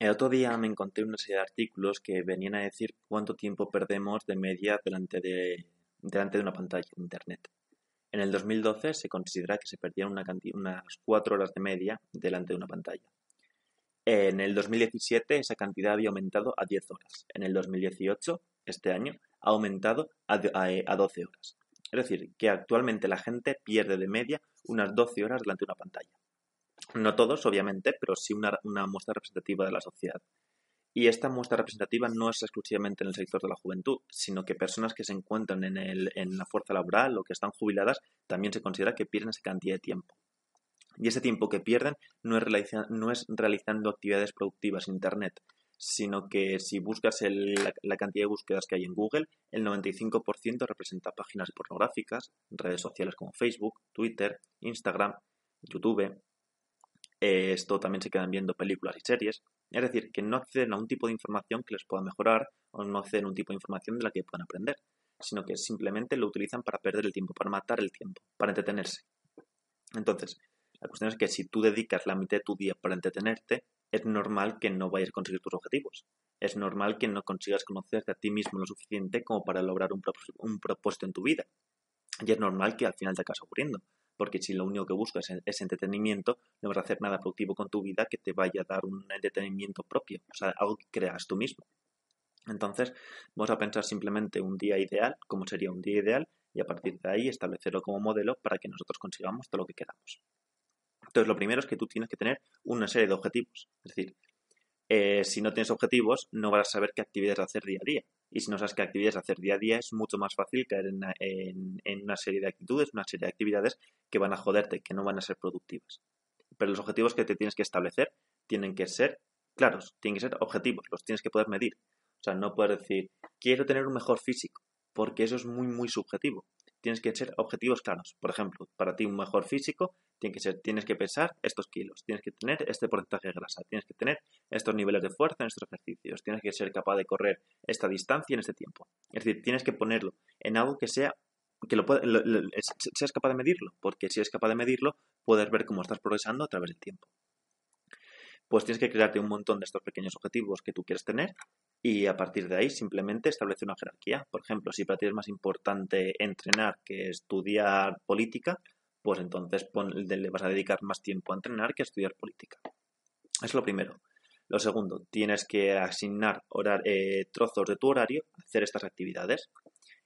El otro día me encontré una serie de artículos que venían a decir cuánto tiempo perdemos de media delante de, delante de una pantalla de Internet. En el 2012 se considera que se perdían una unas 4 horas de media delante de una pantalla. En el 2017 esa cantidad había aumentado a 10 horas. En el 2018, este año, ha aumentado a, 12 horas. Es decir, que actualmente la gente pierde de media unas 12 horas delante de una pantalla. No todos, obviamente, pero sí una, muestra representativa de la sociedad. Y esta muestra representativa no es exclusivamente en el sector de la juventud, sino que personas que se encuentran en, el, en la fuerza laboral o que están jubiladas también se considera que pierden esa cantidad de tiempo. Y ese tiempo que pierden no es, no es realizando actividades productivas en Internet, sino que si buscas la, cantidad de búsquedas que hay en Google, el 95% representa páginas pornográficas, redes sociales como Facebook, Twitter, Instagram, YouTube. Esto también se quedan viendo películas y series. Es decir, que no acceden a un tipo de información que les pueda mejorar o no acceden a un tipo de información de la que puedan aprender, sino que simplemente lo utilizan para perder el tiempo, para matar el tiempo, para entretenerse. Entonces, la cuestión es que si tú dedicas la mitad de tu día para entretenerte, es normal que no vayas a conseguir tus objetivos. Es normal que no consigas conocerte a ti mismo lo suficiente como para lograr un, propósito en tu vida. Y es normal que al final te acabes aburriendo porque si lo único que buscas es, entretenimiento, no vas a hacer nada productivo con tu vida que te vaya a dar un entretenimiento propio, o sea, algo que creas tú mismo. Entonces, vamos a pensar simplemente un día ideal, como sería un día ideal, y a partir de ahí establecerlo como modelo para que nosotros consigamos todo lo que queramos. Entonces, lo primero es que tú tienes que tener una serie de objetivos. Es decir, eh, si no tienes objetivos, no vas a saber qué actividades hacer día a día. Y si no sabes qué actividades hacer día a día, es mucho más fácil caer en, una serie de actitudes, una serie de actividades que van a joderte, que no van a ser productivas. Pero los objetivos que te tienes que establecer tienen que ser claros, tienen que ser objetivos, los tienes que poder medir. O sea, no puedes decir, quiero tener un mejor físico, porque eso es muy, muy subjetivo tienes que ser objetivos claros. Por ejemplo, para ti un mejor físico que ser, tienes que pesar estos kilos, tienes que tener este porcentaje de grasa, tienes que tener estos niveles de fuerza en estos ejercicios, tienes que ser capaz de correr esta distancia en este tiempo. Es decir, tienes que ponerlo en algo que sea que lo, seas capaz de medirlo, porque si eres capaz de medirlo, puedes ver cómo estás progresando a través del tiempo. Pues tienes que crearte un montón de estos pequeños objetivos que tú quieres tener y a partir de ahí simplemente establece una jerarquía. Por ejemplo, si para ti es más importante entrenar que estudiar política, pues entonces le vas a dedicar más tiempo a entrenar que a estudiar política. Es lo primero. Lo segundo, tienes que asignar eh, trozos de tu horario a hacer estas actividades.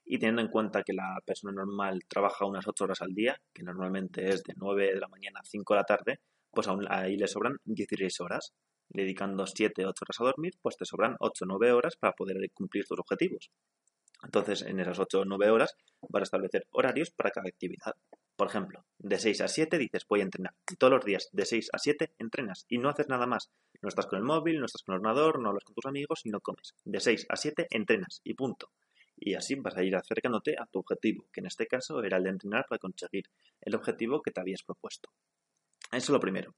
Y teniendo en cuenta que la persona normal trabaja unas 8 horas al día, que normalmente es de 9 de la mañana a 5 de la tarde, pues ahí le sobran 16 horas dedicando 7, 8 horas a dormir, pues te sobran 8 o 9 horas para poder cumplir tus objetivos. Entonces, en esas 8 o 9 horas vas a establecer horarios para cada actividad. Por ejemplo, de 6 a 7 dices voy a entrenar. Y todos los días de 6 a 7 entrenas y no haces nada más. No estás con el móvil, no estás con el ordenador, no hablas con tus amigos y no comes. De 6 a 7 entrenas y punto. Y así vas a ir acercándote a tu objetivo, que en este caso era el de entrenar para conseguir el objetivo que te habías propuesto. Eso es lo primero.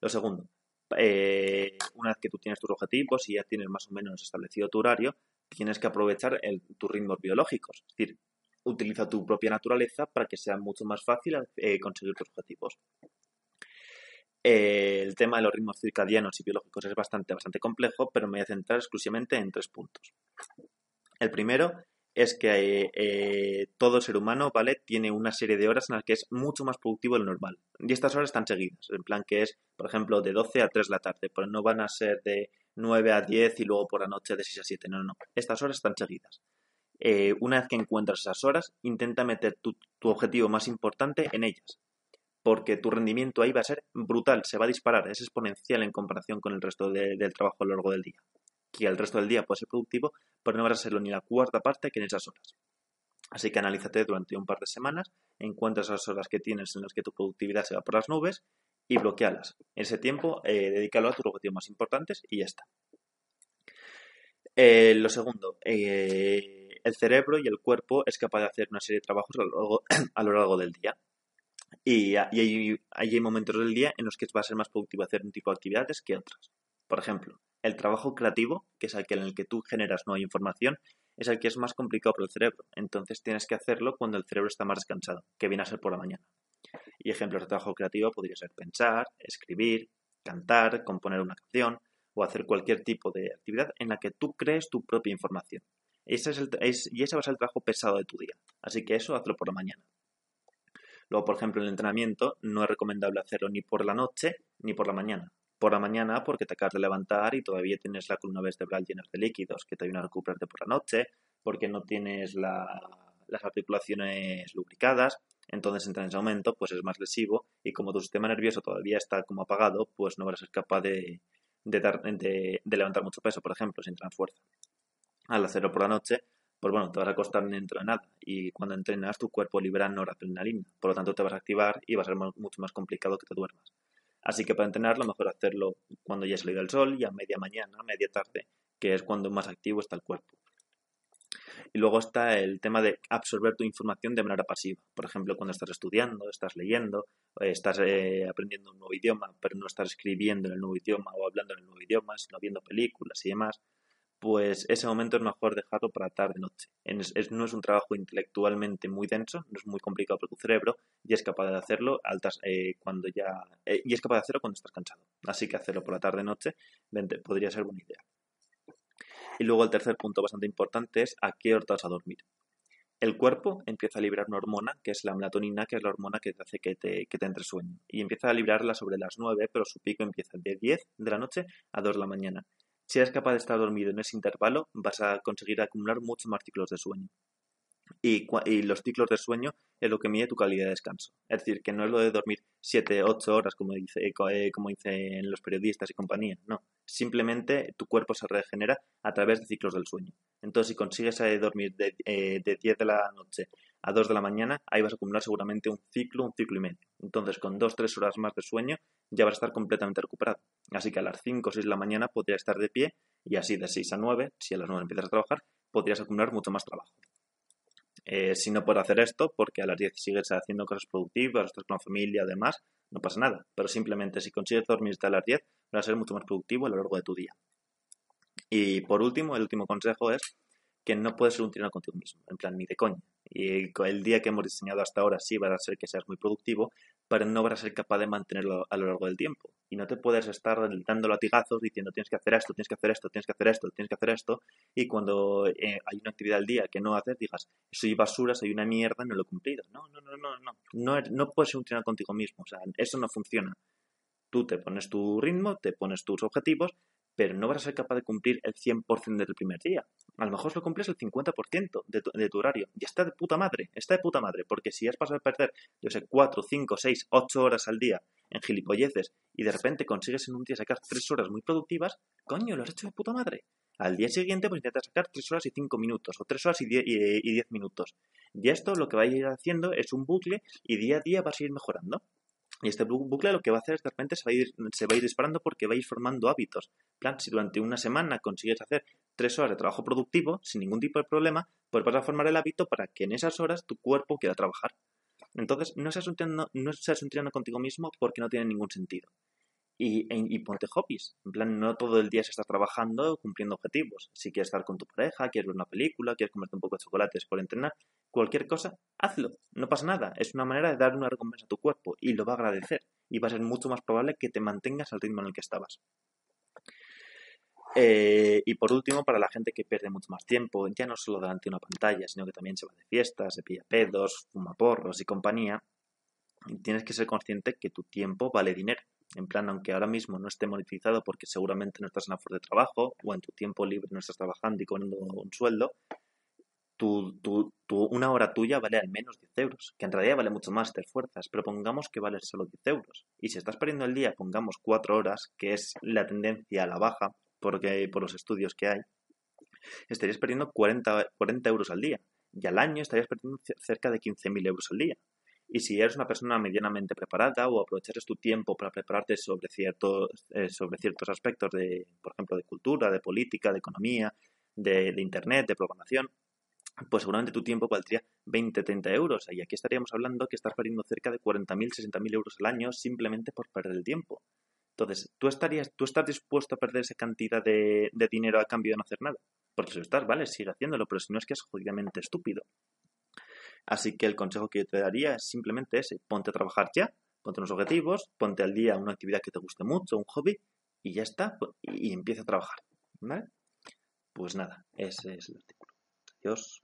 Lo segundo, eh, una vez que tú tienes tus objetivos y ya tienes más o menos establecido tu horario, tienes que aprovechar tus ritmos biológicos. Es decir, utiliza tu propia naturaleza para que sea mucho más fácil eh, conseguir tus objetivos. Eh, el tema de los ritmos circadianos y biológicos es bastante, bastante complejo, pero me voy a centrar exclusivamente en tres puntos. El primero es que eh, todo ser humano, ¿vale? Tiene una serie de horas en las que es mucho más productivo de normal. Y estas horas están seguidas, en plan que es, por ejemplo, de 12 a 3 de la tarde, pero no van a ser de 9 a 10 y luego por la noche de 6 a 7, no, no, no. Estas horas están seguidas. Eh, una vez que encuentras esas horas, intenta meter tu, objetivo más importante en ellas, porque tu rendimiento ahí va a ser brutal, se va a disparar, es exponencial en comparación con el resto del trabajo a lo largo del día que el resto del día puede ser productivo, pero no vas a serlo ni la cuarta parte que en esas horas. Así que analízate durante un par de semanas, encuentra esas horas que tienes en las que tu productividad se va por las nubes y bloquealas. En ese tiempo, eh, dedícalo a tus objetivos más importantes y ya está. Eh, lo segundo, eh, el cerebro y el cuerpo es capaz de hacer una serie de trabajos a lo largo, del día. Y, hay, hay, momentos del día en los que va a ser más productivo hacer un tipo de actividades que otras. Por ejemplo, el trabajo creativo, que es el que en el que tú generas nueva información, es el que es más complicado para el cerebro. Entonces tienes que hacerlo cuando el cerebro está más descansado, que viene a ser por la mañana. Y ejemplos de trabajo creativo podría ser pensar, escribir, cantar, componer una canción o hacer cualquier tipo de actividad en la que tú crees tu propia información. Es y ese va a ser el trabajo pesado de tu día. Así que eso hazlo por la mañana. Luego, por ejemplo, el entrenamiento no es recomendable hacerlo ni por la noche ni por la mañana. Por la mañana porque te acabas de levantar y todavía tienes la columna vertebral llena de líquidos, que te ayudan a recuperarte por la noche, porque no tienes las articulaciones lubricadas, entonces entrar en ese momento pues es más lesivo y como tu sistema nervioso todavía está como apagado, pues no vas a ser capaz de, de, levantar mucho peso, por ejemplo, sin tener fuerza. Al hacerlo por la noche, pues bueno, te vas a costar dentro de nada y cuando entrenas tu cuerpo libera noradrenalina, por lo tanto te vas a activar y va a ser mucho más complicado que te duermas. Así que para entrenar lo mejor hacerlo cuando ya ha salido el sol y a media mañana, media tarde, que es cuando más activo está el cuerpo. Y luego está el tema de absorber tu información de manera pasiva. Por ejemplo, cuando estás estudiando, estás leyendo, eh, estás eh, aprendiendo un nuevo idioma, pero no estás escribiendo en el nuevo idioma o hablando en el nuevo idioma, sino viendo películas y demás, pues ese momento es mejor dejarlo para tarde-noche. no es un trabajo intelectualmente muy denso, no es muy complicado para tu cerebro y es capaz de hacerlo eh, cuando ya y es capaz de hacerlo cuando estás cansado. Así que hacerlo por la tarde-noche podría ser buena idea. Y luego el tercer punto bastante importante es a qué hora vas a dormir. El cuerpo empieza a liberar una hormona, que es la melatonina, que es la hormona que te hace que te, que te entre sueño. Y empieza a liberarla sobre las 9, pero su pico empieza de 10 de la noche a 2 de la mañana. Si eres capaz de estar dormido en ese intervalo, vas a conseguir acumular muchos más ciclos de sueño. Y, los ciclos de sueño es lo que mide tu calidad de descanso. Es decir, que no es lo de dormir 7, 8 horas como, dice, eh, como dicen los periodistas y compañía. No, simplemente tu cuerpo se regenera a través de ciclos del sueño. Entonces, si consigues eh, dormir de, eh, de 10 de la noche a 2 de la mañana, ahí vas a acumular seguramente un ciclo, un ciclo y medio. Entonces, con 2-3 horas más de sueño, ya vas a estar completamente recuperado. Así que a las 5 o 6 de la mañana podrías estar de pie y así de 6 a 9, si a las 9 empiezas a trabajar, podrías acumular mucho más trabajo. Eh, si no puedes hacer esto, porque a las 10 sigues haciendo cosas productivas, estás con la familia, además, no pasa nada. Pero simplemente si consigues dormirte a las 10, vas a ser mucho más productivo a lo largo de tu día. Y por último, el último consejo es que no puedes ser un tirano contigo mismo, en plan ni de coña. Y el día que hemos diseñado hasta ahora sí va a ser que seas muy productivo, pero no vas a ser capaz de mantenerlo a lo largo del tiempo. Y no te puedes estar dando latigazos diciendo tienes que hacer esto, tienes que hacer esto, tienes que hacer esto, tienes que hacer esto, y cuando eh, hay una actividad al día que no haces, digas, soy basura, soy una mierda, no lo he cumplido. No, no, no, no, no. No, no puedes ser un tirano contigo mismo, o sea, eso no funciona. Tú te pones tu ritmo, te pones tus objetivos, pero no vas a ser capaz de cumplir el 100% del primer día. A lo mejor lo cumples el 50% de tu, de tu horario. Y está de puta madre, está de puta madre, porque si has pasado a perder, yo sé, 4, 5, 6, 8 horas al día en gilipolleces y de repente consigues en un día sacar 3 horas muy productivas, coño, lo has hecho de puta madre. Al día siguiente, pues intentas sacar 3 horas y 5 minutos, o 3 horas y 10, y 10 minutos. Y esto lo que va a ir haciendo es un bucle y día a día vas a ir mejorando. Y este bucle lo que va a hacer es de repente se va a ir, se va a ir disparando porque va a ir formando hábitos. plan, si durante una semana consigues hacer tres horas de trabajo productivo sin ningún tipo de problema, pues vas a formar el hábito para que en esas horas tu cuerpo quiera trabajar. Entonces, no seas un no seas un tirano contigo mismo porque no tiene ningún sentido y, ponte hobbies. En plan, no todo el día se está trabajando cumpliendo objetivos. Si quieres estar con tu pareja, quieres ver una película, quieres comerte un poco de chocolates por entrenar, cualquier cosa, hazlo. No pasa nada. Es una manera de dar una recompensa a tu cuerpo y lo va a agradecer. Y va a ser mucho más probable que te mantengas al ritmo en el que estabas. Eh, y por último, para la gente que pierde mucho más tiempo, ya no solo delante de una pantalla, sino que también se va de fiestas, se pilla pedos, fuma porros y compañía, tienes que ser consciente que tu tiempo vale dinero en plan, aunque ahora mismo no esté monetizado porque seguramente no estás en la fuerza de trabajo o en tu tiempo libre no estás trabajando y cobrando un sueldo, tu, tu, una hora tuya vale al menos 10 euros, que en realidad vale mucho más, te esfuerzas, pero pongamos que vale solo 10 euros. Y si estás perdiendo el día, pongamos 4 horas, que es la tendencia a la baja, porque por los estudios que hay, estarías perdiendo 40, 40 euros al día. Y al año estarías perdiendo cerca de 15.000 euros al día. Y si eres una persona medianamente preparada o aprovechares tu tiempo para prepararte sobre ciertos, eh, sobre ciertos aspectos de, por ejemplo, de cultura, de política, de economía, de, internet, de programación, pues seguramente tu tiempo valdría 20, 30 euros. Y aquí estaríamos hablando que estás perdiendo cerca de 40.000, 60.000 euros al año simplemente por perder el tiempo. Entonces, ¿tú, estarías, ¿tú estás dispuesto a perder esa cantidad de, de dinero a cambio de no hacer nada? Porque si lo estás, vale, sigue haciéndolo, pero si no es que es jodidamente estúpido. Así que el consejo que yo te daría es simplemente ese, ponte a trabajar ya, ponte unos objetivos, ponte al día una actividad que te guste mucho, un hobby, y ya está, y empieza a trabajar. ¿Vale? Pues nada, ese es el artículo. Adiós.